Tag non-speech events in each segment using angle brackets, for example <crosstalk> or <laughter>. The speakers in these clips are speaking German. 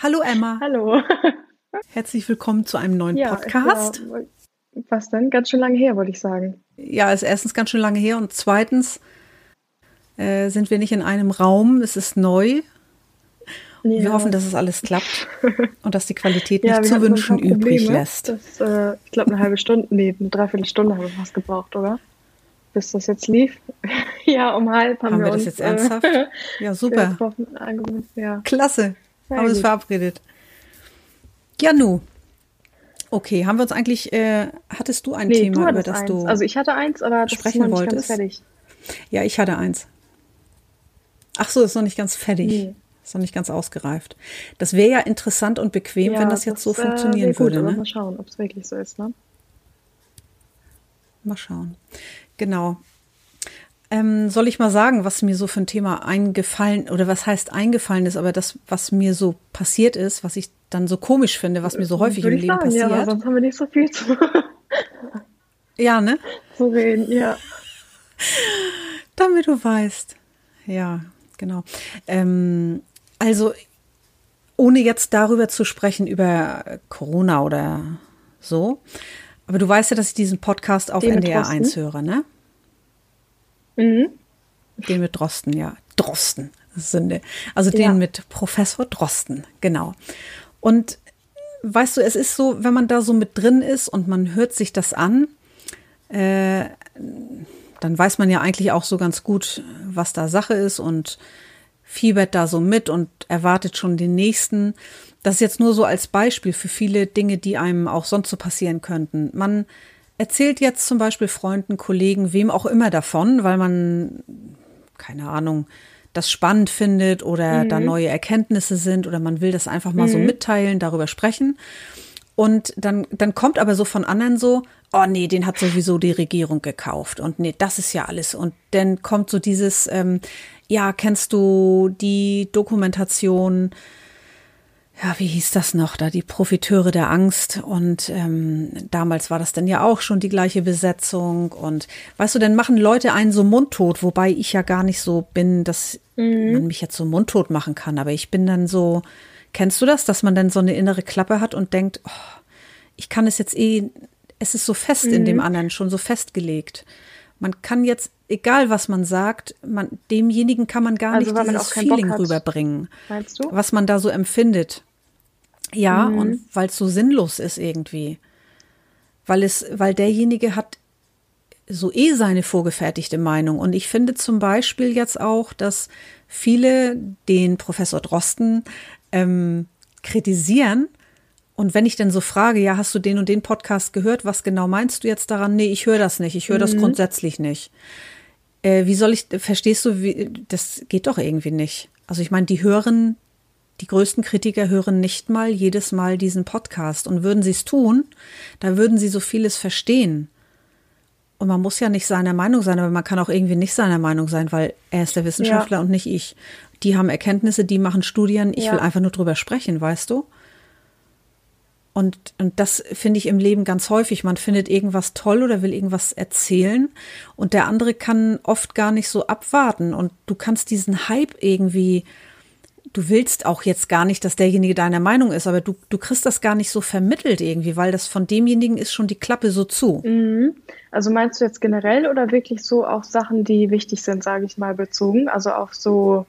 Hallo Emma. Hallo. <laughs> Herzlich willkommen zu einem neuen ja, Podcast. Ja, was denn? Ganz schön lange her, wollte ich sagen. Ja, ist erstens ganz schön lange her und zweitens äh, sind wir nicht in einem Raum. Es ist neu. Ja. Wir hoffen, dass es alles klappt <laughs> und dass die Qualität nicht zu wünschen übrig lässt. Das, äh, ich glaube, eine halbe Stunde, nee, eine Dreiviertelstunde haben wir fast gebraucht, oder? Bis das jetzt lief. <laughs> ja, um halb haben, haben wir, wir das uns, jetzt ernsthaft? Äh, ja, super. Ja. Klasse. Sehr haben wir uns verabredet. Ja, nu. Okay, haben wir uns eigentlich, äh, hattest du ein nee, Thema, du über das eins. du Also ich hatte eins, aber das sprechen ist noch nicht wolltest? ganz fertig. Ja, ich hatte eins. Ach so, ist noch nicht ganz fertig. Nee. Ist noch nicht ganz ausgereift. Das wäre ja interessant und bequem, ja, wenn das jetzt das, so funktionieren äh, würde. Ne? Mal schauen, ob es wirklich so ist. Ne? Mal schauen. Genau. Ähm, soll ich mal sagen, was mir so für ein Thema eingefallen oder was heißt eingefallen ist, aber das, was mir so passiert ist, was ich dann so komisch finde, was mir so häufig Würde im Leben sagen, passiert. Ja, sonst haben wir nicht so viel zu. <laughs> ja, ne? Zu reden, ja. Damit du weißt. Ja, genau. Ähm, also, ohne jetzt darüber zu sprechen, über Corona oder so. Aber du weißt ja, dass ich diesen Podcast auf Den NDR 1 höre, ne? Mhm. Den mit Drosten, ja. Drosten. Sünde. Also den ja. mit Professor Drosten, genau. Und weißt du, es ist so, wenn man da so mit drin ist und man hört sich das an, äh, dann weiß man ja eigentlich auch so ganz gut, was da Sache ist und fiebert da so mit und erwartet schon den nächsten. Das ist jetzt nur so als Beispiel für viele Dinge, die einem auch sonst so passieren könnten. Man erzählt jetzt zum Beispiel Freunden, Kollegen, wem auch immer davon, weil man, keine Ahnung, das spannend findet oder mhm. da neue Erkenntnisse sind oder man will das einfach mal mhm. so mitteilen, darüber sprechen. Und dann, dann kommt aber so von anderen so, oh nee, den hat sowieso die Regierung gekauft und nee, das ist ja alles. Und dann kommt so dieses, ähm, ja, kennst du die Dokumentation ja, wie hieß das noch, da die Profiteure der Angst und ähm, damals war das dann ja auch schon die gleiche Besetzung und weißt du, dann machen Leute einen so mundtot, wobei ich ja gar nicht so bin, dass mhm. man mich jetzt so mundtot machen kann, aber ich bin dann so, kennst du das, dass man dann so eine innere Klappe hat und denkt, oh, ich kann es jetzt eh, es ist so fest mhm. in dem mhm. anderen, schon so festgelegt. Man kann jetzt, egal was man sagt, man, demjenigen kann man gar also, nicht dieses Feeling rüberbringen, Meinst du? was man da so empfindet. Ja, mhm. und weil es so sinnlos ist irgendwie. Weil es, weil derjenige hat so eh seine vorgefertigte Meinung. Und ich finde zum Beispiel jetzt auch, dass viele den Professor Drosten ähm, kritisieren. Und wenn ich dann so frage, ja, hast du den und den Podcast gehört? Was genau meinst du jetzt daran? Nee, ich höre das nicht. Ich höre das mhm. grundsätzlich nicht. Äh, wie soll ich, verstehst du, wie, das geht doch irgendwie nicht. Also ich meine, die hören die größten Kritiker hören nicht mal jedes Mal diesen Podcast. Und würden sie es tun, da würden sie so vieles verstehen. Und man muss ja nicht seiner Meinung sein, aber man kann auch irgendwie nicht seiner Meinung sein, weil er ist der Wissenschaftler ja. und nicht ich. Die haben Erkenntnisse, die machen Studien. Ich ja. will einfach nur drüber sprechen, weißt du? Und, und das finde ich im Leben ganz häufig. Man findet irgendwas toll oder will irgendwas erzählen und der andere kann oft gar nicht so abwarten und du kannst diesen Hype irgendwie du willst auch jetzt gar nicht, dass derjenige deiner Meinung ist, aber du, du kriegst das gar nicht so vermittelt irgendwie, weil das von demjenigen ist schon die Klappe so zu. Mhm. Also meinst du jetzt generell oder wirklich so auf Sachen, die wichtig sind, sage ich mal, bezogen? Also auf so,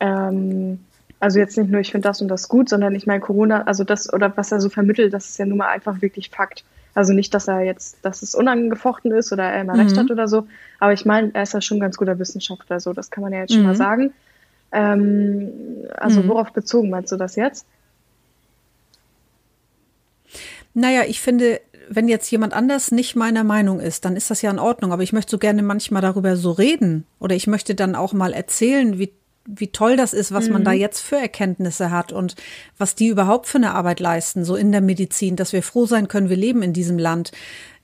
ähm, also jetzt nicht nur, ich finde das und das gut, sondern ich meine Corona, also das oder was er so vermittelt, das ist ja nun mal einfach wirklich Fakt. Also nicht, dass er jetzt, dass es unangefochten ist oder er immer mhm. recht hat oder so, aber ich meine, er ist ja schon ein ganz guter Wissenschaftler, so, das kann man ja jetzt schon mal mhm. sagen. Ähm, also mhm. worauf bezogen meinst du das jetzt? Naja, ich finde, wenn jetzt jemand anders nicht meiner Meinung ist, dann ist das ja in Ordnung. Aber ich möchte so gerne manchmal darüber so reden. Oder ich möchte dann auch mal erzählen, wie, wie toll das ist, was mhm. man da mhm. jetzt für Erkenntnisse hat und was die überhaupt für eine Arbeit leisten, so in der Medizin, dass wir froh sein können, wir leben in diesem Land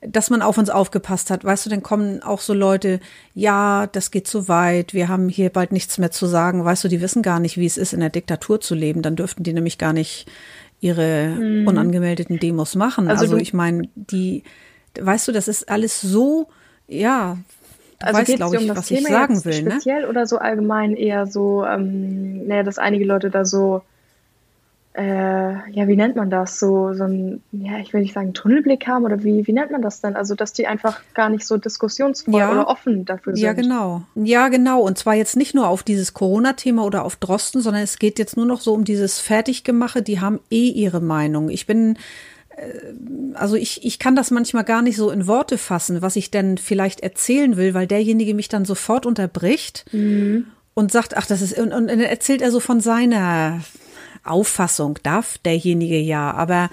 dass man auf uns aufgepasst hat. Weißt du, dann kommen auch so Leute, ja, das geht zu weit, wir haben hier bald nichts mehr zu sagen. Weißt du, die wissen gar nicht, wie es ist, in der Diktatur zu leben. Dann dürften die nämlich gar nicht ihre mhm. unangemeldeten Demos machen. Also, also ich meine, die, weißt du, das ist alles so, ja, du also weißt, glaube ich, um was Thema ich sagen will. Ne? Speziell ne? oder so allgemein eher so, ähm, naja, dass einige Leute da so äh, ja, wie nennt man das? So, so ein, ja, ich will nicht sagen Tunnelblick haben oder wie, wie nennt man das denn? Also, dass die einfach gar nicht so diskussionsvoll ja. oder offen dafür sind. Ja, genau. Ja, genau. Und zwar jetzt nicht nur auf dieses Corona-Thema oder auf Drosten, sondern es geht jetzt nur noch so um dieses Fertiggemache. Die haben eh ihre Meinung. Ich bin, äh, also ich, ich kann das manchmal gar nicht so in Worte fassen, was ich denn vielleicht erzählen will, weil derjenige mich dann sofort unterbricht. Mhm. Und sagt, ach, das ist, und, und dann erzählt er so von seiner Auffassung darf derjenige ja, aber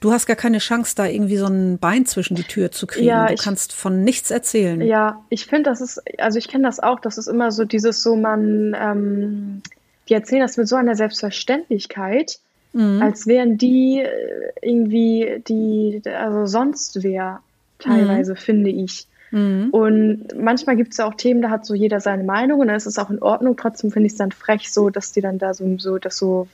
du hast gar keine Chance, da irgendwie so ein Bein zwischen die Tür zu kriegen. Ja, du ich, kannst von nichts erzählen. Ja, ich finde, das ist, also ich kenne das auch, das ist immer so dieses so, man, ähm, die erzählen das mit so einer Selbstverständlichkeit, mhm. als wären die äh, irgendwie die, also sonst wer teilweise, mhm. finde ich. Mhm. Und manchmal gibt es ja auch Themen, da hat so jeder seine Meinung und dann ist es auch in Ordnung. Trotzdem finde ich es dann frech so, dass die dann da so, so das so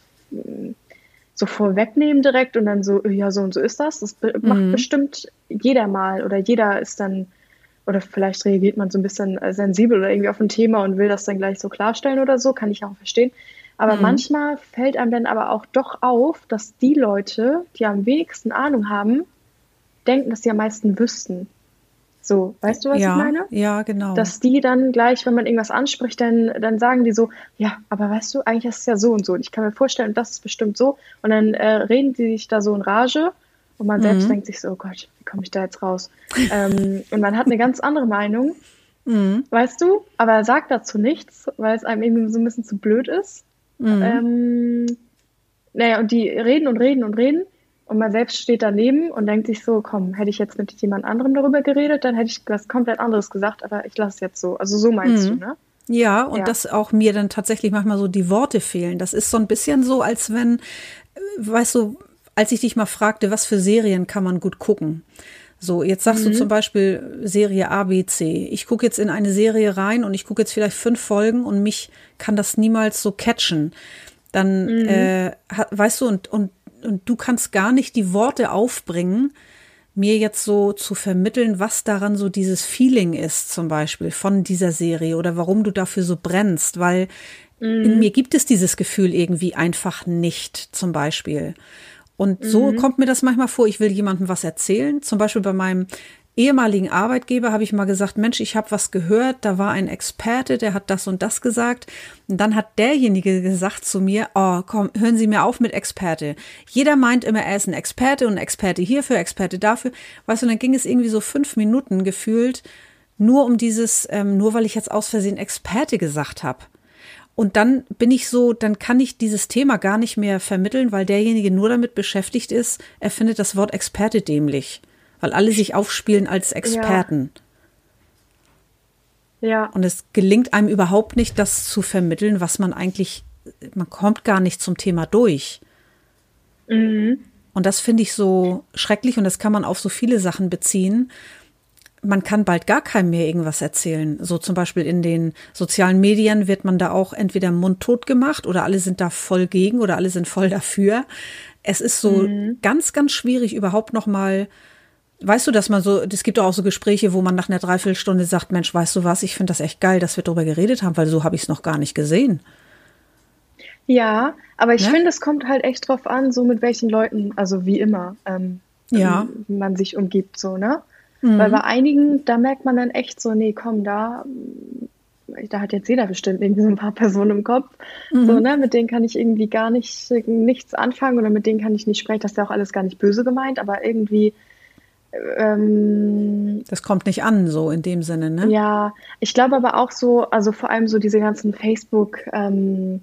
so vorwegnehmen direkt und dann so, ja, so und so ist das. Das be mhm. macht bestimmt jeder mal oder jeder ist dann, oder vielleicht reagiert man so ein bisschen äh, sensibel oder irgendwie auf ein Thema und will das dann gleich so klarstellen oder so, kann ich auch verstehen. Aber mhm. manchmal fällt einem dann aber auch doch auf, dass die Leute, die am wenigsten Ahnung haben, denken, dass sie am meisten wüssten. So, weißt du, was ja, ich meine? Ja, genau. Dass die dann gleich, wenn man irgendwas anspricht, dann, dann sagen die so, ja, aber weißt du, eigentlich ist es ja so und so. Und ich kann mir vorstellen, das ist bestimmt so. Und dann äh, reden die sich da so in Rage und man mhm. selbst denkt sich so, oh Gott, wie komme ich da jetzt raus? ähm, <laughs> und man hat eine ganz andere Meinung, mhm. weißt du, aber er sagt dazu nichts, weil es einem irgendwie so ein bisschen zu blöd ist. Mhm. Ähm, naja, und die reden und reden und reden. Und man selbst steht daneben und denkt sich so, komm, hätte ich jetzt mit jemand anderem darüber geredet, dann hätte ich was komplett anderes gesagt, aber ich lasse es jetzt so. Also so meinst mhm. du, ne? Ja, und ja. dass auch mir dann tatsächlich manchmal so die Worte fehlen. Das ist so ein bisschen so, als wenn, weißt du, als ich dich mal fragte, was für Serien kann man gut gucken? So, jetzt sagst mhm. du zum Beispiel Serie A, B, C. Ich gucke jetzt in eine Serie rein und ich gucke jetzt vielleicht fünf Folgen und mich kann das niemals so catchen. Dann, mhm. äh, weißt du, und, und und du kannst gar nicht die Worte aufbringen, mir jetzt so zu vermitteln, was daran so dieses Feeling ist, zum Beispiel von dieser Serie oder warum du dafür so brennst, weil mhm. in mir gibt es dieses Gefühl irgendwie einfach nicht, zum Beispiel. Und so mhm. kommt mir das manchmal vor, ich will jemandem was erzählen, zum Beispiel bei meinem ehemaligen Arbeitgeber habe ich mal gesagt, Mensch, ich habe was gehört, da war ein Experte, der hat das und das gesagt. Und dann hat derjenige gesagt zu mir, oh, komm, hören Sie mir auf mit Experte. Jeder meint immer, er ist ein Experte und Experte hierfür, Experte dafür. Weißt du, dann ging es irgendwie so fünf Minuten gefühlt, nur um dieses, ähm, nur weil ich jetzt aus Versehen Experte gesagt habe. Und dann bin ich so, dann kann ich dieses Thema gar nicht mehr vermitteln, weil derjenige nur damit beschäftigt ist, er findet das Wort Experte dämlich weil alle sich aufspielen als Experten. Ja. ja. Und es gelingt einem überhaupt nicht, das zu vermitteln, was man eigentlich, man kommt gar nicht zum Thema durch. Mhm. Und das finde ich so schrecklich und das kann man auf so viele Sachen beziehen. Man kann bald gar keinem mehr irgendwas erzählen. So zum Beispiel in den sozialen Medien wird man da auch entweder mundtot gemacht oder alle sind da voll gegen oder alle sind voll dafür. Es ist so mhm. ganz, ganz schwierig, überhaupt noch mal Weißt du, dass man so, es gibt auch so Gespräche, wo man nach einer Dreiviertelstunde sagt, Mensch, weißt du was, ich finde das echt geil, dass wir darüber geredet haben, weil so habe ich es noch gar nicht gesehen. Ja, aber ich ne? finde, es kommt halt echt drauf an, so mit welchen Leuten, also wie immer, ähm, ja. man sich umgibt, so, ne? Mhm. Weil bei einigen, da merkt man dann echt so, nee, komm, da, da hat jetzt jeder bestimmt irgendwie so ein paar Personen im Kopf, mhm. so, ne? Mit denen kann ich irgendwie gar nicht, nichts anfangen oder mit denen kann ich nicht sprechen, das ist ja auch alles gar nicht böse gemeint, aber irgendwie, ähm, das kommt nicht an, so in dem Sinne, ne? Ja, ich glaube aber auch so, also vor allem so diese ganzen Facebook- ähm,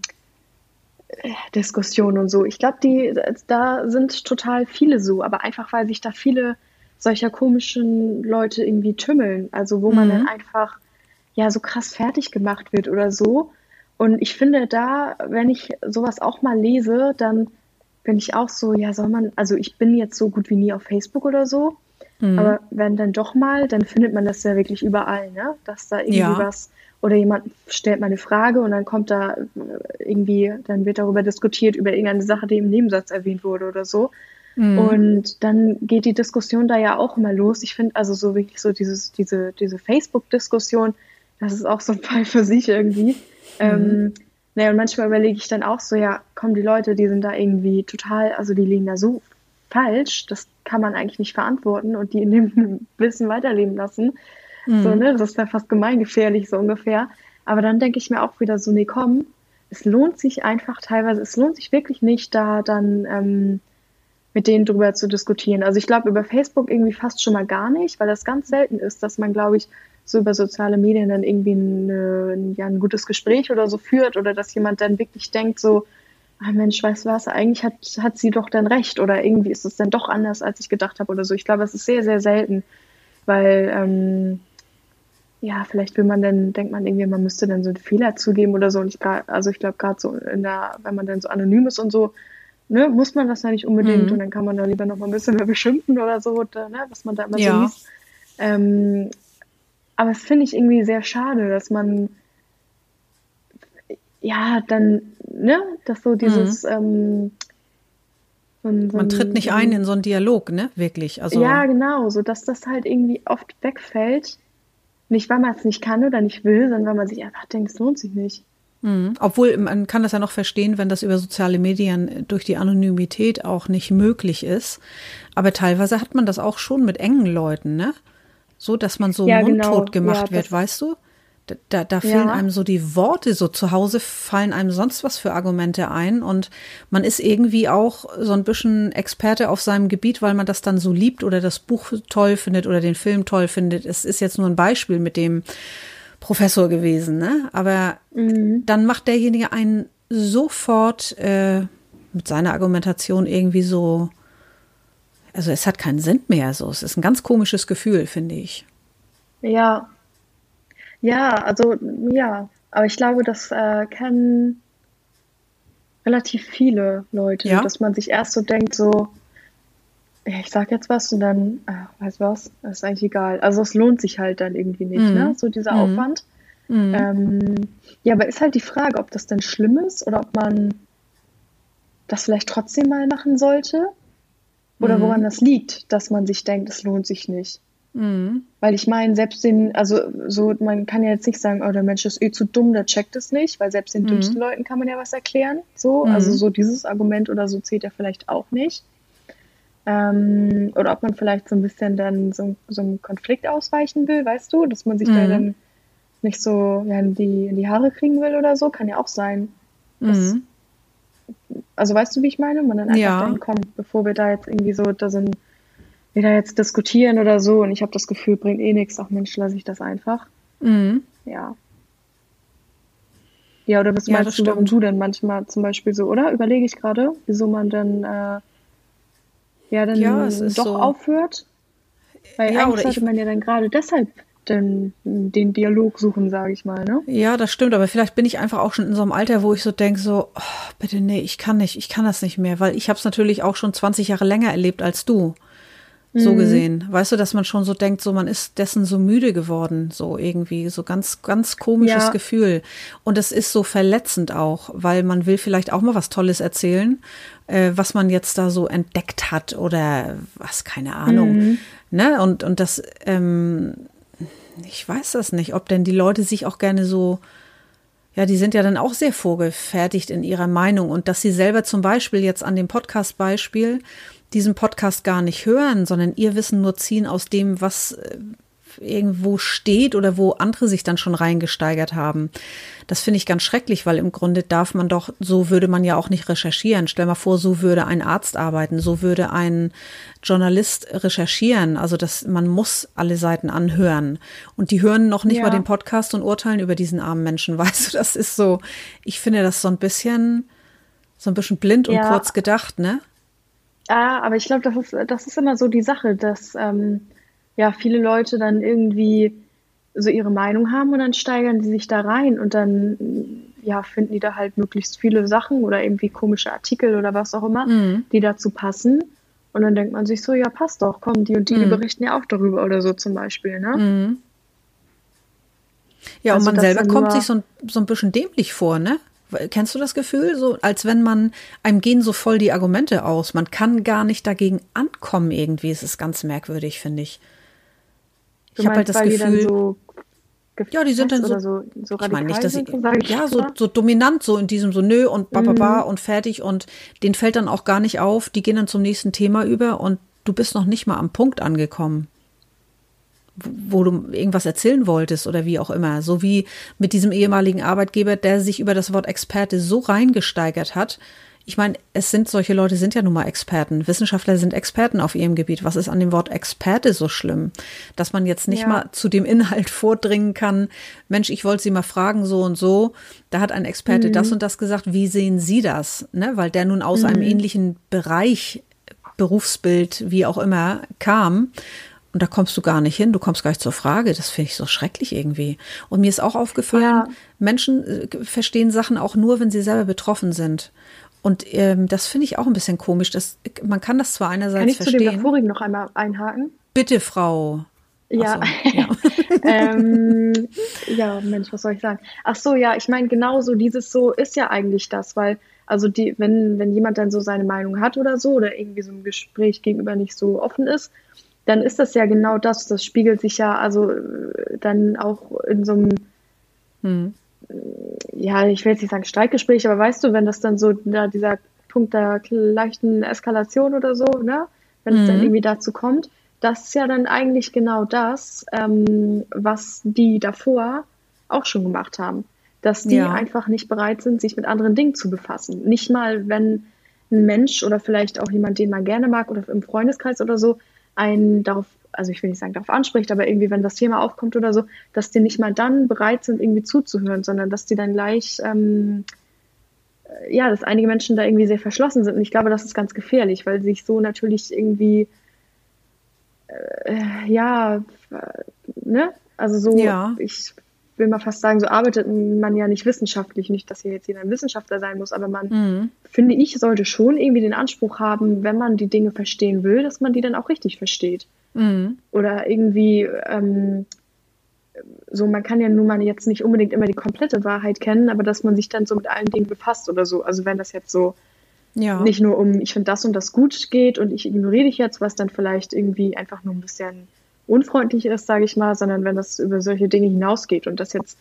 Diskussionen und so. Ich glaube, die da sind total viele so, aber einfach weil sich da viele solcher komischen Leute irgendwie tümmeln, also wo mhm. man dann einfach ja so krass fertig gemacht wird oder so. Und ich finde da, wenn ich sowas auch mal lese, dann bin ich auch so, ja, soll man, also ich bin jetzt so gut wie nie auf Facebook oder so, Mhm. Aber wenn dann doch mal, dann findet man das ja wirklich überall, ne? Dass da irgendwie ja. was oder jemand stellt mal eine Frage und dann kommt da äh, irgendwie, dann wird darüber diskutiert, über irgendeine Sache, die im Nebensatz erwähnt wurde oder so. Mhm. Und dann geht die Diskussion da ja auch immer los. Ich finde also so wirklich so dieses, diese, diese Facebook-Diskussion, das ist auch so ein Fall für sich irgendwie. Mhm. Ähm, Naja, und manchmal überlege ich dann auch so, ja, kommen die Leute, die sind da irgendwie total, also die liegen da so falsch, das kann man eigentlich nicht verantworten und die in dem <laughs> Wissen weiterleben lassen. Mhm. So, ne, das ist ja fast gemeingefährlich, so ungefähr. Aber dann denke ich mir auch wieder so, nee, komm, es lohnt sich einfach teilweise, es lohnt sich wirklich nicht, da dann ähm, mit denen drüber zu diskutieren. Also ich glaube über Facebook irgendwie fast schon mal gar nicht, weil das ganz selten ist, dass man, glaube ich, so über soziale Medien dann irgendwie eine, ja, ein gutes Gespräch oder so führt oder dass jemand dann wirklich denkt so, ah Mensch, weißt du was, eigentlich hat, hat sie doch dann recht oder irgendwie ist es dann doch anders, als ich gedacht habe oder so. Ich glaube, es ist sehr, sehr selten, weil ähm, ja, vielleicht will man dann, denkt man irgendwie, man müsste dann so einen Fehler zugeben oder so. Und ich also ich glaube gerade so in der, wenn man dann so anonym ist und so, ne, muss man das ja nicht unbedingt mhm. und dann kann man da lieber noch mal ein bisschen <laughs> mehr beschimpfen oder so, oder, ne, was man da immer ja. so liest. Ähm, aber es finde ich irgendwie sehr schade, dass man ja dann, ne, dass so dieses mhm. ähm, so man tritt nicht ein in so einen Dialog, ne? Wirklich. Also ja, genau, so dass das halt irgendwie oft wegfällt nicht, weil man es nicht kann oder nicht will, sondern weil man sich einfach denkt, es lohnt sich nicht. Mhm. Obwohl, man kann das ja noch verstehen, wenn das über soziale Medien durch die Anonymität auch nicht möglich ist. Aber teilweise hat man das auch schon mit engen Leuten, ne? So, dass man so ja, mundtot genau. gemacht ja, wird, weißt du? Da, da fehlen ja. einem so die Worte, so zu Hause fallen einem sonst was für Argumente ein und man ist irgendwie auch so ein bisschen Experte auf seinem Gebiet, weil man das dann so liebt oder das Buch toll findet oder den Film toll findet. Es ist jetzt nur ein Beispiel mit dem Professor gewesen, ne? Aber mhm. dann macht derjenige einen sofort äh, mit seiner Argumentation irgendwie so, also es hat keinen Sinn mehr. So, es ist ein ganz komisches Gefühl, finde ich. Ja, ja, also ja, aber ich glaube, das äh, kennen relativ viele Leute, ja? dass man sich erst so denkt, so, ja, ich sag jetzt was und dann, äh, weißt du was, das ist eigentlich egal. Also es lohnt sich halt dann irgendwie nicht, mhm. ne? So dieser mhm. Aufwand. Mhm. Ähm, ja, aber ist halt die Frage, ob das denn schlimm ist oder ob man das vielleicht trotzdem mal machen sollte. Oder mhm. woran das liegt, dass man sich denkt, es lohnt sich nicht. Mhm. Weil ich meine, selbst den, also so, man kann ja jetzt nicht sagen, oh, der Mensch ist eh zu dumm, der checkt es nicht, weil selbst den mhm. dümmsten Leuten kann man ja was erklären. So, mhm. also so dieses Argument oder so zählt ja vielleicht auch nicht. Ähm, oder ob man vielleicht so ein bisschen dann so, so einem Konflikt ausweichen will, weißt du, dass man sich da mhm. dann nicht so ja, in, die, die Haare kriegen will oder so, kann ja auch sein. Das, mhm. also weißt du, wie ich meine? Man dann einfach ja. denkt, komm, bevor wir da jetzt irgendwie so, da sind wieder jetzt diskutieren oder so und ich habe das Gefühl, bringt eh nichts. Ach Mensch, lasse ich das einfach. Mhm. Ja. Ja, oder was ja, meinst du, warum du denn manchmal zum Beispiel so, oder? Überlege ich gerade, wieso man dann äh, ja dann ja, doch so. aufhört. Weil ja, eigentlich sollte man ja dann gerade deshalb den, den Dialog suchen, sage ich mal. Ne? Ja, das stimmt, aber vielleicht bin ich einfach auch schon in so einem Alter, wo ich so denke, so, oh, bitte nee, ich kann nicht, ich kann das nicht mehr, weil ich habe es natürlich auch schon 20 Jahre länger erlebt als du. So mhm. gesehen. Weißt du, dass man schon so denkt, so man ist dessen so müde geworden, so irgendwie, so ganz, ganz komisches ja. Gefühl. Und es ist so verletzend auch, weil man will vielleicht auch mal was Tolles erzählen, äh, was man jetzt da so entdeckt hat oder was, keine Ahnung. Mhm. Ne? Und, und das, ähm, ich weiß das nicht, ob denn die Leute sich auch gerne so ja, die sind ja dann auch sehr vorgefertigt in ihrer Meinung. Und dass sie selber zum Beispiel jetzt an dem Podcast-Beispiel diesen Podcast gar nicht hören, sondern ihr Wissen nur ziehen aus dem, was äh, irgendwo steht oder wo andere sich dann schon reingesteigert haben. Das finde ich ganz schrecklich, weil im Grunde darf man doch, so würde man ja auch nicht recherchieren. Stell mal vor, so würde ein Arzt arbeiten, so würde ein Journalist recherchieren. Also das, man muss alle Seiten anhören. Und die hören noch nicht ja. mal den Podcast und urteilen über diesen armen Menschen. <laughs> Weißt du, das ist so, ich finde das so ein bisschen, so ein bisschen blind und ja. kurz gedacht, ne? Ah, aber ich glaube, das ist, das ist immer so die Sache, dass ähm, ja viele Leute dann irgendwie so ihre Meinung haben und dann steigern die sich da rein und dann ja finden die da halt möglichst viele Sachen oder irgendwie komische Artikel oder was auch immer, mhm. die dazu passen. Und dann denkt man sich so, ja, passt doch, komm, die und die, die mhm. berichten ja auch darüber oder so zum Beispiel, ne? Mhm. Ja, also und man selber kommt sich so ein, so ein bisschen dämlich vor, ne? Kennst du das Gefühl? So, als wenn man, einem gehen so voll die Argumente aus. Man kann gar nicht dagegen ankommen irgendwie. Es ist ganz merkwürdig, finde ich. Ich habe halt das Gefühl. So, ja, die sind dann so, so, so ich meine nicht, dass sie, ja, so, so dominant, so in diesem so nö und bababa mhm. und fertig und denen fällt dann auch gar nicht auf, die gehen dann zum nächsten Thema über und du bist noch nicht mal am Punkt angekommen, wo du irgendwas erzählen wolltest oder wie auch immer. So wie mit diesem ehemaligen Arbeitgeber, der sich über das Wort Experte so reingesteigert hat, ich meine, es sind solche Leute sind ja nun mal Experten. Wissenschaftler sind Experten auf ihrem Gebiet. Was ist an dem Wort Experte so schlimm? Dass man jetzt nicht ja. mal zu dem Inhalt <laughs> vordringen kann. Mensch, ich wollte Sie mal fragen, so und so. Da hat ein Experte mhm. das und das gesagt. Wie sehen Sie das? Ne? Weil der nun aus mhm. einem ähnlichen Bereich, Berufsbild, wie auch immer, kam. Und da kommst du gar nicht hin, du kommst gar nicht zur Frage. Das finde ich so schrecklich irgendwie. Und mir ist auch aufgefallen, ja. Menschen äh, verstehen Sachen auch nur, wenn sie selber betroffen sind. Und ähm, das finde ich auch ein bisschen komisch. Das, man kann das zwar einerseits kann ich verstehen. Kann ich zu dem vorigen noch einmal einhaken? Bitte, Frau. Ja. So, ja. <laughs> ähm, ja, Mensch, was soll ich sagen? Ach so, ja, ich meine, genauso dieses so ist ja eigentlich das, weil, also die, wenn, wenn jemand dann so seine Meinung hat oder so, oder irgendwie so ein Gespräch gegenüber nicht so offen ist, dann ist das ja genau das. Das spiegelt sich ja also äh, dann auch in so einem hm ja, ich will jetzt nicht sagen Streitgespräch, aber weißt du, wenn das dann so da, dieser Punkt der leichten Eskalation oder so, ne, wenn mhm. es dann mhm. irgendwie dazu kommt, das ist ja dann eigentlich genau das, ähm, was die davor auch schon gemacht haben. Dass die ja. einfach nicht bereit sind, sich mit anderen Dingen zu befassen. Nicht mal, wenn ein Mensch oder vielleicht auch jemand, den man gerne mag oder im Freundeskreis oder so, einen darauf also ich will nicht sagen, darauf anspricht, aber irgendwie, wenn das Thema aufkommt oder so, dass die nicht mal dann bereit sind, irgendwie zuzuhören, sondern dass die dann gleich, ähm, äh, ja, dass einige Menschen da irgendwie sehr verschlossen sind. Und ich glaube, das ist ganz gefährlich, weil sich so natürlich irgendwie, äh, ja, ne? Also so, ja. ich will mal fast sagen, so arbeitet man ja nicht wissenschaftlich, nicht, dass hier jetzt jeder ein Wissenschaftler sein muss, aber man, mhm. finde ich, sollte schon irgendwie den Anspruch haben, wenn man die Dinge verstehen will, dass man die dann auch richtig versteht. Mhm. Oder irgendwie, ähm, so, man kann ja nun mal jetzt nicht unbedingt immer die komplette Wahrheit kennen, aber dass man sich dann so mit allen Dingen befasst oder so. Also wenn das jetzt so ja. nicht nur um, ich finde das und das gut geht und ich ignoriere dich jetzt, was dann vielleicht irgendwie einfach nur ein bisschen unfreundlich ist, sage ich mal, sondern wenn das über solche Dinge hinausgeht und das jetzt,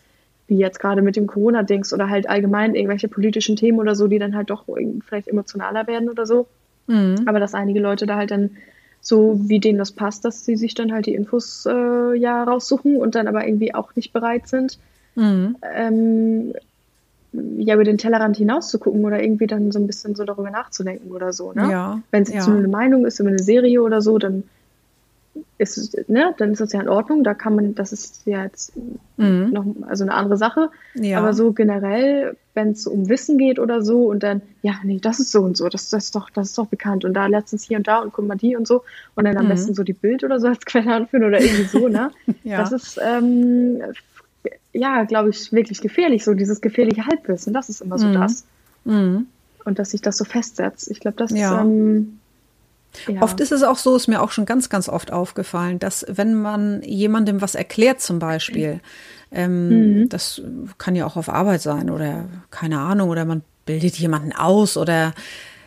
wie jetzt gerade mit dem Corona-Dings oder halt allgemein irgendwelche politischen Themen oder so, die dann halt doch vielleicht emotionaler werden oder so. Mhm. Aber dass einige Leute da halt dann so, wie denen das passt, dass sie sich dann halt die Infos äh, ja raussuchen und dann aber irgendwie auch nicht bereit sind, mhm. ähm, ja, über den Tellerrand hinaus zu gucken oder irgendwie dann so ein bisschen so darüber nachzudenken oder so, ne? Ja, Wenn es jetzt ja. nur eine Meinung ist über eine Serie oder so, dann ist ne, dann ist das ja in Ordnung. Da kann man, das ist ja jetzt mhm. noch also eine andere Sache. Ja. Aber so generell, wenn es um Wissen geht oder so und dann, ja, nee, das ist so und so, das, das ist doch, das ist doch bekannt. Und da letztens hier und da und guck mal die und so. Und dann am mhm. besten so die Bild oder so als Quelle anführen oder irgendwie so, ne? <laughs> ja. Das ist ähm, ja, glaube ich, wirklich gefährlich, so dieses gefährliche Halbwissen. Das ist immer so mhm. das. Mhm. Und dass sich das so festsetzt. Ich glaube, das ja. ist. Ähm, ja. Oft ist es auch so, ist mir auch schon ganz, ganz oft aufgefallen, dass wenn man jemandem was erklärt zum Beispiel, ähm, mhm. das kann ja auch auf Arbeit sein oder keine Ahnung, oder man bildet jemanden aus oder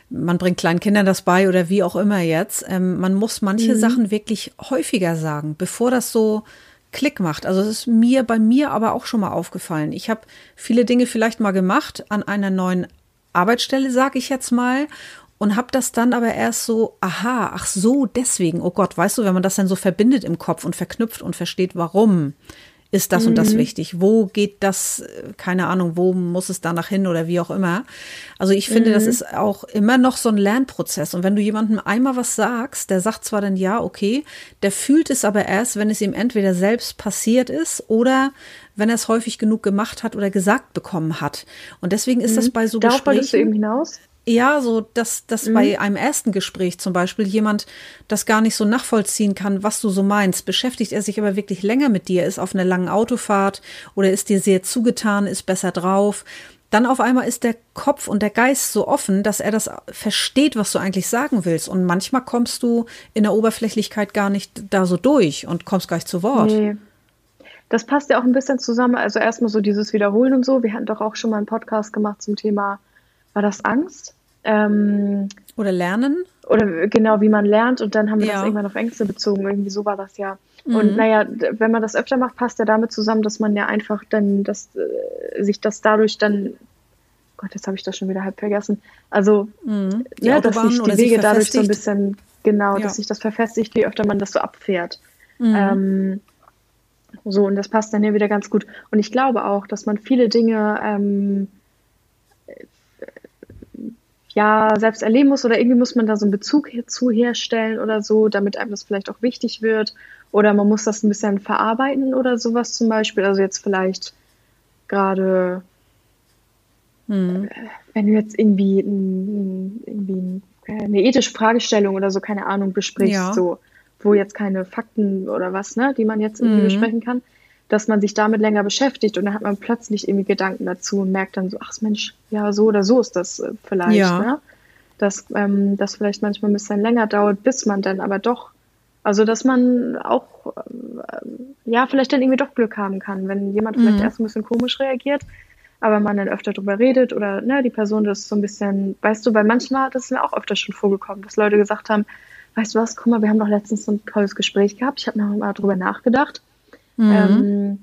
man bringt kleinen Kindern das bei oder wie auch immer jetzt. Ähm, man muss manche mhm. Sachen wirklich häufiger sagen, bevor das so Klick macht. Also es ist mir bei mir aber auch schon mal aufgefallen. Ich habe viele Dinge vielleicht mal gemacht an einer neuen Arbeitsstelle, sage ich jetzt mal, und habe das dann aber erst so, aha, ach so, deswegen, oh Gott, weißt du, wenn man das dann so verbindet im Kopf und verknüpft und versteht, warum ist das mhm. und das mhm. wichtig, wo geht das, keine Ahnung, wo muss es danach hin oder wie auch immer. Also ich finde, mhm. das ist auch immer noch so ein Lernprozess. Und wenn du jemandem einmal was sagst, der sagt zwar dann ja, okay, der fühlt es aber erst, wenn es ihm entweder selbst passiert ist oder wenn er es häufig genug gemacht hat oder gesagt bekommen hat. Und deswegen ist mhm. das bei so Darauf Gesprächen. Darauf eben hinaus? Ja, so dass, dass mhm. bei einem ersten Gespräch zum Beispiel jemand das gar nicht so nachvollziehen kann, was du so meinst. Beschäftigt er sich aber wirklich länger mit dir, ist auf einer langen Autofahrt oder ist dir sehr zugetan, ist besser drauf. Dann auf einmal ist der Kopf und der Geist so offen, dass er das versteht, was du eigentlich sagen willst. Und manchmal kommst du in der Oberflächlichkeit gar nicht da so durch und kommst gar nicht zu Wort. Nee. Das passt ja auch ein bisschen zusammen. Also erstmal so dieses Wiederholen und so. Wir hatten doch auch schon mal einen Podcast gemacht zum Thema, war das Angst? Ähm, oder lernen? Oder genau, wie man lernt. Und dann haben wir ja. das irgendwann auf Ängste bezogen. Irgendwie so war das ja. Mhm. Und naja, wenn man das öfter macht, passt ja damit zusammen, dass man ja einfach dann das, äh, sich das dadurch dann Gott, jetzt habe ich das schon wieder halb vergessen. Also, mhm. ja, dass sich die Wege dadurch so ein bisschen, genau, ja. dass sich das verfestigt, wie öfter man das so abfährt. Mhm. Ähm, so, und das passt dann hier wieder ganz gut. Und ich glaube auch, dass man viele Dinge ähm, ja selbst erleben muss oder irgendwie muss man da so einen Bezug hierzu herstellen oder so, damit einem das vielleicht auch wichtig wird. Oder man muss das ein bisschen verarbeiten oder sowas zum Beispiel. Also jetzt vielleicht gerade hm. Wenn du jetzt irgendwie, ein, irgendwie eine ethische Fragestellung oder so, keine Ahnung, besprichst, ja. so, wo jetzt keine Fakten oder was, ne, die man jetzt irgendwie mhm. besprechen kann, dass man sich damit länger beschäftigt und dann hat man plötzlich irgendwie Gedanken dazu und merkt dann so, ach Mensch, ja, so oder so ist das äh, vielleicht, ja. ne? Dass ähm, das vielleicht manchmal ein bisschen länger dauert, bis man dann aber doch, also dass man auch, äh, ja, vielleicht dann irgendwie doch Glück haben kann, wenn jemand vielleicht mhm. erst ein bisschen komisch reagiert, aber man dann öfter drüber redet oder ne, die Person das so ein bisschen, weißt du, weil manchmal, das ist mir auch öfter schon vorgekommen, dass Leute gesagt haben, weißt du was, guck mal, wir haben doch letztens so ein tolles Gespräch gehabt, ich habe noch mal drüber nachgedacht. Mhm. Ähm,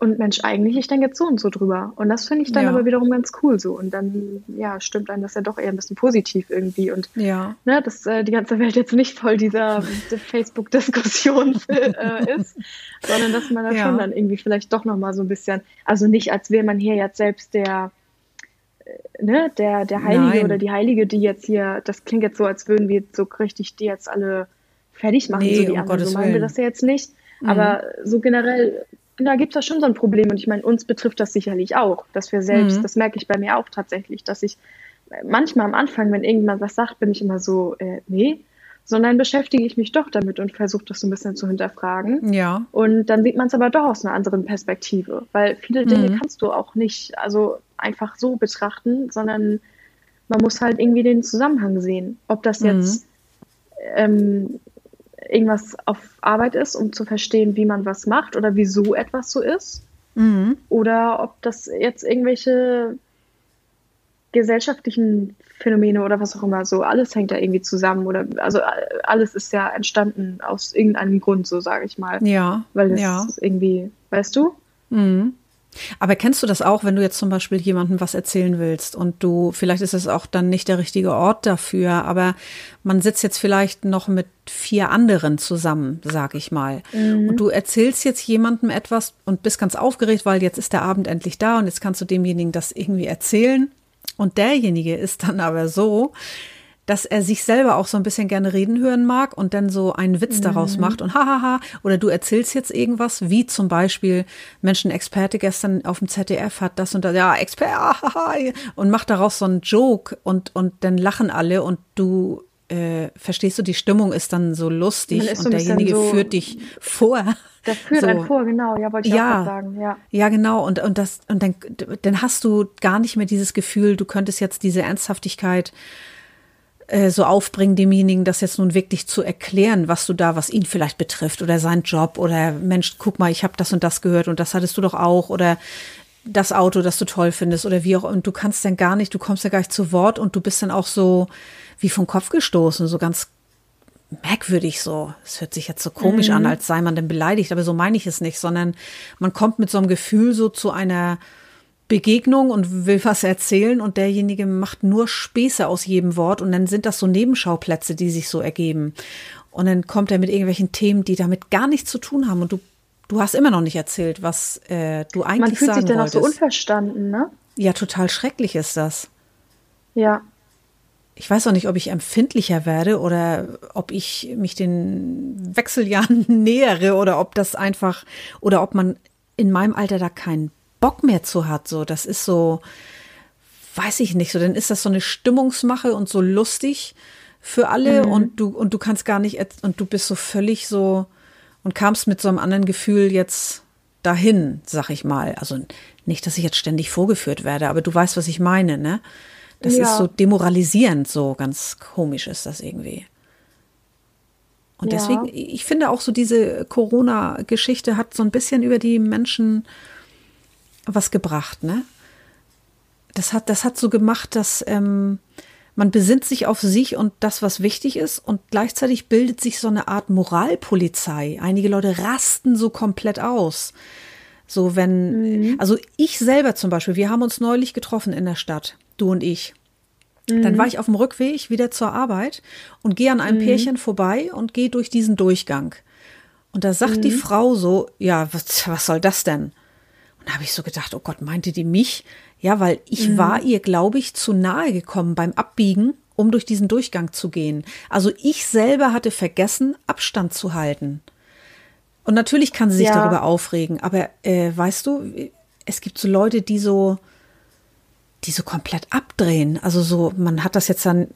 und Mensch, eigentlich, ich denke jetzt so und so drüber. Und das finde ich dann ja. aber wiederum ganz cool so. Und dann, ja, stimmt einem das ja doch eher ein bisschen positiv irgendwie. Und ja. ne, dass äh, die ganze Welt jetzt nicht voll dieser Facebook-Diskussion <laughs> äh, ist, sondern dass man da ja. schon dann irgendwie vielleicht doch nochmal so ein bisschen, also nicht, als wäre man hier jetzt selbst der, äh, ne, der, der Heilige Nein. oder die Heilige, die jetzt hier, das klingt jetzt so, als würden wir so richtig die jetzt alle fertig machen, nee, so die um anderen. So meinen wir das ja jetzt nicht. Mhm. Aber so generell da gibt es ja schon so ein Problem. Und ich meine, uns betrifft das sicherlich auch, dass wir selbst, mhm. das merke ich bei mir auch tatsächlich, dass ich manchmal am Anfang, wenn irgendjemand was sagt, bin ich immer so, äh, nee, sondern beschäftige ich mich doch damit und versuche das so ein bisschen zu hinterfragen. Ja. Und dann sieht man es aber doch aus einer anderen Perspektive, weil viele Dinge mhm. kannst du auch nicht, also einfach so betrachten, sondern man muss halt irgendwie den Zusammenhang sehen. Ob das jetzt mhm. ähm, irgendwas auf Arbeit ist, um zu verstehen, wie man was macht oder wieso etwas so ist. Mhm. Oder ob das jetzt irgendwelche gesellschaftlichen Phänomene oder was auch immer, so alles hängt da irgendwie zusammen oder also alles ist ja entstanden aus irgendeinem Grund, so sage ich mal. Ja. Weil das ja. irgendwie, weißt du? Mhm. Aber kennst du das auch, wenn du jetzt zum Beispiel jemandem was erzählen willst und du, vielleicht ist es auch dann nicht der richtige Ort dafür, aber man sitzt jetzt vielleicht noch mit vier anderen zusammen, sag ich mal. Mhm. Und du erzählst jetzt jemandem etwas und bist ganz aufgeregt, weil jetzt ist der Abend endlich da und jetzt kannst du demjenigen das irgendwie erzählen. Und derjenige ist dann aber so, dass er sich selber auch so ein bisschen gerne reden hören mag und dann so einen Witz mhm. daraus macht und hahaha, oder du erzählst jetzt irgendwas, wie zum Beispiel Menschenexperte gestern auf dem ZDF hat das und das, ja, Experte, und macht daraus so einen Joke und, und dann lachen alle und du äh, verstehst du, die Stimmung ist dann so lustig und derjenige so, führt dich vor. Der führt so. einen vor, genau, ja, wollte ich ja, auch sagen, ja. Ja, genau, und, und das, und dann, dann hast du gar nicht mehr dieses Gefühl, du könntest jetzt diese Ernsthaftigkeit äh, so aufbringen, demjenigen das jetzt nun wirklich zu erklären, was du da, was ihn vielleicht betrifft oder sein Job oder Mensch, guck mal, ich habe das und das gehört und das hattest du doch auch oder das Auto, das du toll findest oder wie auch und du kannst dann gar nicht, du kommst ja gar nicht zu Wort und du bist dann auch so wie vom Kopf gestoßen, so ganz merkwürdig so. Es hört sich jetzt so komisch mhm. an, als sei man denn beleidigt, aber so meine ich es nicht, sondern man kommt mit so einem Gefühl so zu einer Begegnung und will was erzählen und derjenige macht nur Späße aus jedem Wort und dann sind das so Nebenschauplätze, die sich so ergeben. Und dann kommt er mit irgendwelchen Themen, die damit gar nichts zu tun haben und du, du hast immer noch nicht erzählt, was äh, du eigentlich sagen wolltest. Man fühlt sich dann wolltest. auch so unverstanden, ne? Ja, total schrecklich ist das. Ja. Ich weiß auch nicht, ob ich empfindlicher werde oder ob ich mich den Wechseljahren <laughs> nähere oder ob das einfach oder ob man in meinem Alter da keinen Bock mehr zu hat. So, das ist so, weiß ich nicht, so, dann ist das so eine Stimmungsmache und so lustig für alle mhm. und du, und du kannst gar nicht, und du bist so völlig so und kamst mit so einem anderen Gefühl jetzt dahin, sag ich mal. Also nicht, dass ich jetzt ständig vorgeführt werde, aber du weißt, was ich meine, ne? Das ja. ist so demoralisierend, so ganz komisch ist das irgendwie. Und ja. deswegen, ich finde auch so diese Corona-Geschichte hat so ein bisschen über die Menschen was gebracht, ne? Das hat, das hat so gemacht, dass, ähm, man besinnt sich auf sich und das, was wichtig ist, und gleichzeitig bildet sich so eine Art Moralpolizei. Einige Leute rasten so komplett aus. So, wenn, mhm. also ich selber zum Beispiel, wir haben uns neulich getroffen in der Stadt, du und ich. Mhm. Dann war ich auf dem Rückweg wieder zur Arbeit und gehe an einem mhm. Pärchen vorbei und gehe durch diesen Durchgang. Und da sagt die mhm. Frau so, ja, was, was soll das denn? Da habe ich so gedacht, oh Gott, meinte die mich? Ja, weil ich mhm. war ihr, glaube ich, zu nahe gekommen beim Abbiegen, um durch diesen Durchgang zu gehen. Also ich selber hatte vergessen, Abstand zu halten. Und natürlich kann sie sich ja. darüber aufregen, aber äh, weißt du, es gibt so Leute, die so, die so komplett abdrehen. Also so, man hat das jetzt dann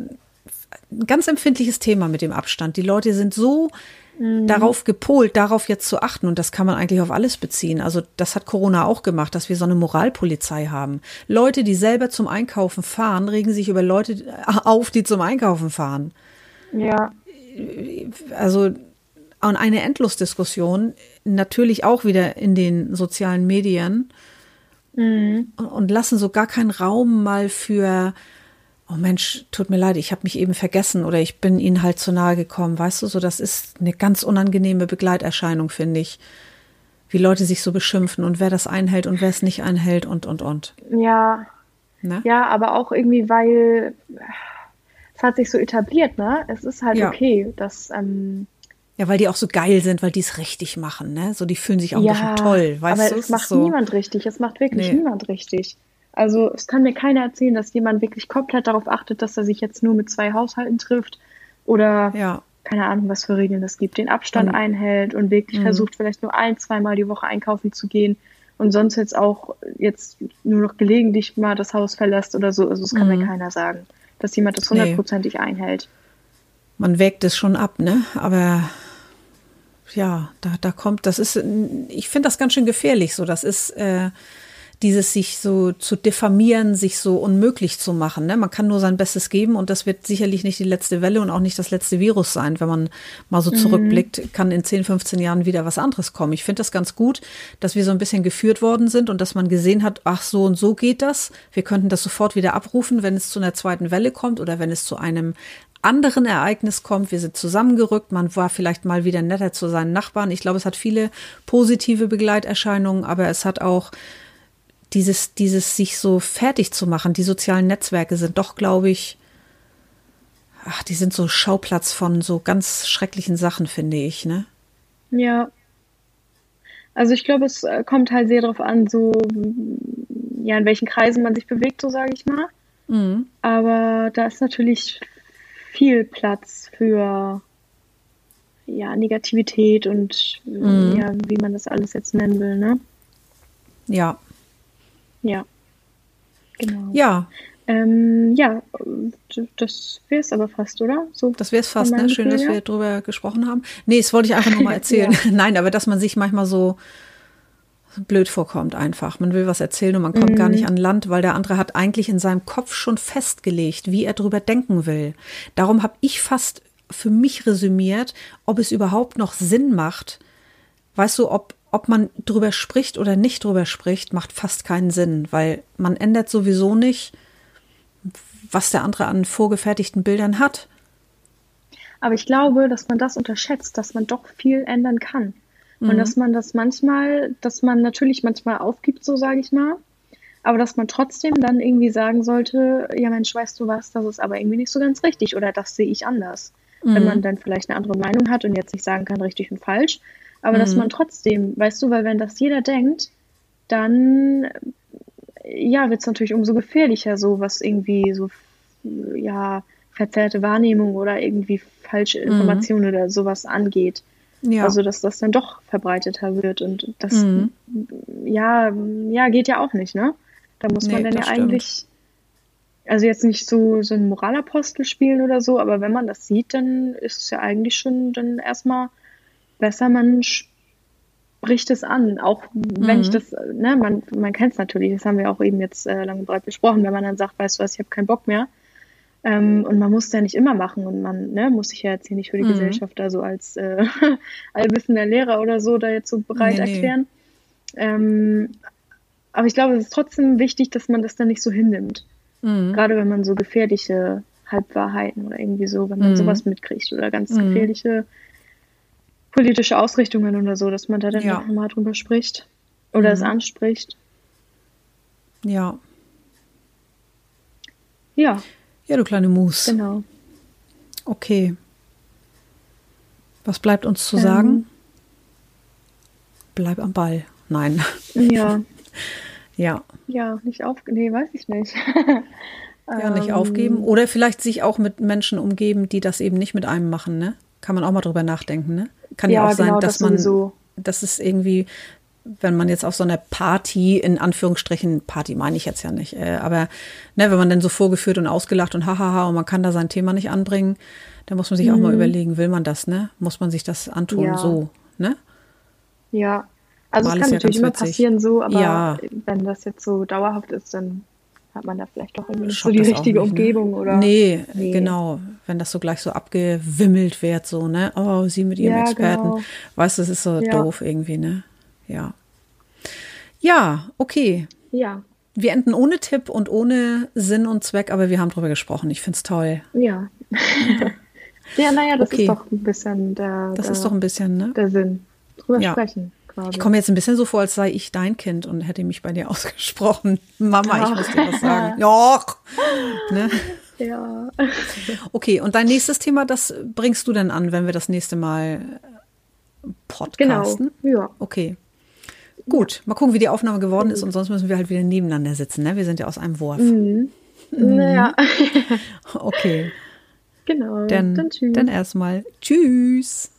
ein ganz empfindliches Thema mit dem Abstand. Die Leute sind so mhm. darauf gepolt, darauf jetzt zu achten. Und das kann man eigentlich auf alles beziehen. Also das hat Corona auch gemacht, dass wir so eine Moralpolizei haben. Leute, die selber zum Einkaufen fahren, regen sich über Leute auf, die zum Einkaufen fahren. Ja. Also und eine Endlosdiskussion, natürlich auch wieder in den sozialen Medien mhm. und, und lassen so gar keinen Raum mal für oh Mensch, tut mir leid, ich habe mich eben vergessen oder ich bin ihnen halt zu nahe gekommen, weißt du, so das ist eine ganz unangenehme Begleiterscheinung, finde ich. Wie Leute sich so beschimpfen und wer das einhält und wer es nicht einhält und und und. Ja. Ne? Ja, aber auch irgendwie, weil es hat sich so etabliert, ne? Es ist halt ja. okay, dass ähm, ja, weil die auch so geil sind, weil die es richtig machen, ne? So, die fühlen sich auch ja, ein bisschen toll, weißt aber du? es macht so. niemand richtig, es macht wirklich nee. niemand richtig. Also es kann mir keiner erzählen, dass jemand wirklich komplett darauf achtet, dass er sich jetzt nur mit zwei Haushalten trifft oder ja. keine Ahnung, was für Regeln das gibt, den Abstand und, einhält und wirklich mh. versucht, vielleicht nur ein, zweimal die Woche einkaufen zu gehen und sonst jetzt auch jetzt nur noch gelegentlich mal das Haus verlässt oder so. Also das kann mh. mir keiner sagen, dass jemand das hundertprozentig nee. einhält. Man wägt es schon ab, ne? Aber ja, da, da kommt, das ist, ich finde das ganz schön gefährlich so. Das ist äh, dieses sich so zu diffamieren, sich so unmöglich zu machen. Ne? Man kann nur sein Bestes geben und das wird sicherlich nicht die letzte Welle und auch nicht das letzte Virus sein. Wenn man mal so mhm. zurückblickt, kann in 10, 15 Jahren wieder was anderes kommen. Ich finde das ganz gut, dass wir so ein bisschen geführt worden sind und dass man gesehen hat, ach so und so geht das. Wir könnten das sofort wieder abrufen, wenn es zu einer zweiten Welle kommt oder wenn es zu einem anderen Ereignis kommt. Wir sind zusammengerückt. Man war vielleicht mal wieder netter zu seinen Nachbarn. Ich glaube, es hat viele positive Begleiterscheinungen, aber es hat auch dieses, dieses sich so fertig zu machen. Die sozialen Netzwerke sind doch, glaube ich, ach, die sind so Schauplatz von so ganz schrecklichen Sachen, finde ich, ne? Ja. Also ich glaube, es äh, kommt halt sehr darauf an, so ja, in welchen Kreisen man sich bewegt, so sage ich mal. Mhm. Aber da ist natürlich viel Platz für ja, Negativität und mhm. ja, wie man das alles jetzt nennen will, ne? Ja, ja. Genau. Ja. Ähm, ja, das wäre es aber fast, oder? So das wäre es fast, ne? Schön, dass wir drüber gesprochen haben. Nee, das wollte ich einfach nur mal <laughs> erzählen. ja. Nein, aber dass man sich manchmal so blöd vorkommt einfach. Man will was erzählen und man kommt mhm. gar nicht an Land, weil der andere hat eigentlich in seinem Kopf schon festgelegt, wie er drüber denken will. Darum habe ich fast für mich resümiert, ob es überhaupt noch Sinn macht, weißt du, ob, ob man drüber spricht oder nicht drüber spricht, macht fast keinen Sinn, weil man ändert sowieso nicht, was der andere an vorgefertigten Bildern hat. Aber ich glaube, dass man das unterschätzt, dass man doch viel ändern kann. Mhm. Und dass man das manchmal, dass man natürlich manchmal aufgibt, so sage ich mal, aber dass man trotzdem dann irgendwie sagen sollte, ja Mensch, weißt du was, das ist aber irgendwie nicht so ganz richtig oder das sehe ich anders. Mhm. Wenn man dann vielleicht eine andere Meinung hat und jetzt nicht sagen kann, richtig und falsch, aber mhm. dass man trotzdem, weißt du, weil wenn das jeder denkt, dann ja, wird es natürlich umso gefährlicher, so was irgendwie so ja verzerrte Wahrnehmung oder irgendwie falsche mhm. Informationen mhm. oder sowas angeht. Ja. Also dass das dann doch verbreiteter wird und das mhm. ja, ja, geht ja auch nicht, ne? Da muss man nee, dann ja stimmt. eigentlich also jetzt nicht so, so ein Moralapostel spielen oder so, aber wenn man das sieht, dann ist es ja eigentlich schon dann erstmal besser, man spricht es an, auch wenn mhm. ich das, ne, man, man kennt es natürlich, das haben wir auch eben jetzt äh, lang und breit besprochen, wenn man dann sagt, weißt du was, ich habe keinen Bock mehr. Ähm, und man muss es ja nicht immer machen und man ne, muss sich ja jetzt hier nicht für die mhm. Gesellschaft da so als äh, <laughs> allwissender Lehrer oder so da jetzt so bereit nee, erklären. Nee. Ähm, aber ich glaube, es ist trotzdem wichtig, dass man das dann nicht so hinnimmt. Mhm. Gerade wenn man so gefährliche Halbwahrheiten oder irgendwie so, wenn man mhm. sowas mitkriegt oder ganz mhm. gefährliche politische Ausrichtungen oder so, dass man da dann ja. mal drüber spricht oder mhm. es anspricht. Ja. Ja. Ja, du kleine Mus. Genau. Okay. Was bleibt uns zu ähm. sagen? Bleib am Ball. Nein. Ja. <laughs> ja. Ja, nicht auf. Nee, weiß ich nicht. <laughs> ja, nicht ähm. aufgeben. Oder vielleicht sich auch mit Menschen umgeben, die das eben nicht mit einem machen, ne? Kann man auch mal drüber nachdenken, ne? Kann ja, ja auch sein, genau, dass das man, sowieso. das ist irgendwie, wenn man jetzt auf so einer Party, in Anführungsstrichen, Party meine ich jetzt ja nicht, äh, aber ne, wenn man dann so vorgeführt und ausgelacht und hahaha und man kann da sein Thema nicht anbringen, dann muss man sich mhm. auch mal mhm. überlegen, will man das, ne? Muss man sich das antun, ja. so, ne? Ja, also es kann ja natürlich immer passieren so, aber wenn das jetzt so dauerhaft ist, dann hat man da vielleicht doch irgendwie so die richtige nicht, ne? Umgebung oder. Nee, nee, genau. Wenn das so gleich so abgewimmelt wird, so, ne? Oh, sie mit ihrem ja, Experten. Genau. Weißt du, das ist so ja. doof irgendwie, ne? Ja. Ja, okay. Ja. Wir enden ohne Tipp und ohne Sinn und Zweck, aber wir haben drüber gesprochen. Ich finde es toll. Ja. <laughs> ja, naja, das okay. ist doch ein bisschen der. Das der, ist doch ein bisschen, ne? Der Sinn. Drüber ja. sprechen quasi. Ich komme jetzt ein bisschen so vor, als sei ich dein Kind und hätte mich bei dir <laughs> ausgesprochen. Mama, ja. ich muss dir was sagen. Ja. ne? Ja. Okay, und dein nächstes Thema, das bringst du denn an, wenn wir das nächste Mal podcasten? Genau, ja. Okay. Gut, mal gucken, wie die Aufnahme geworden ist und sonst müssen wir halt wieder nebeneinander sitzen. Ne? Wir sind ja aus einem Wurf. Mhm. Mhm. Naja. okay. Genau. Dann, dann, dann erstmal Tschüss.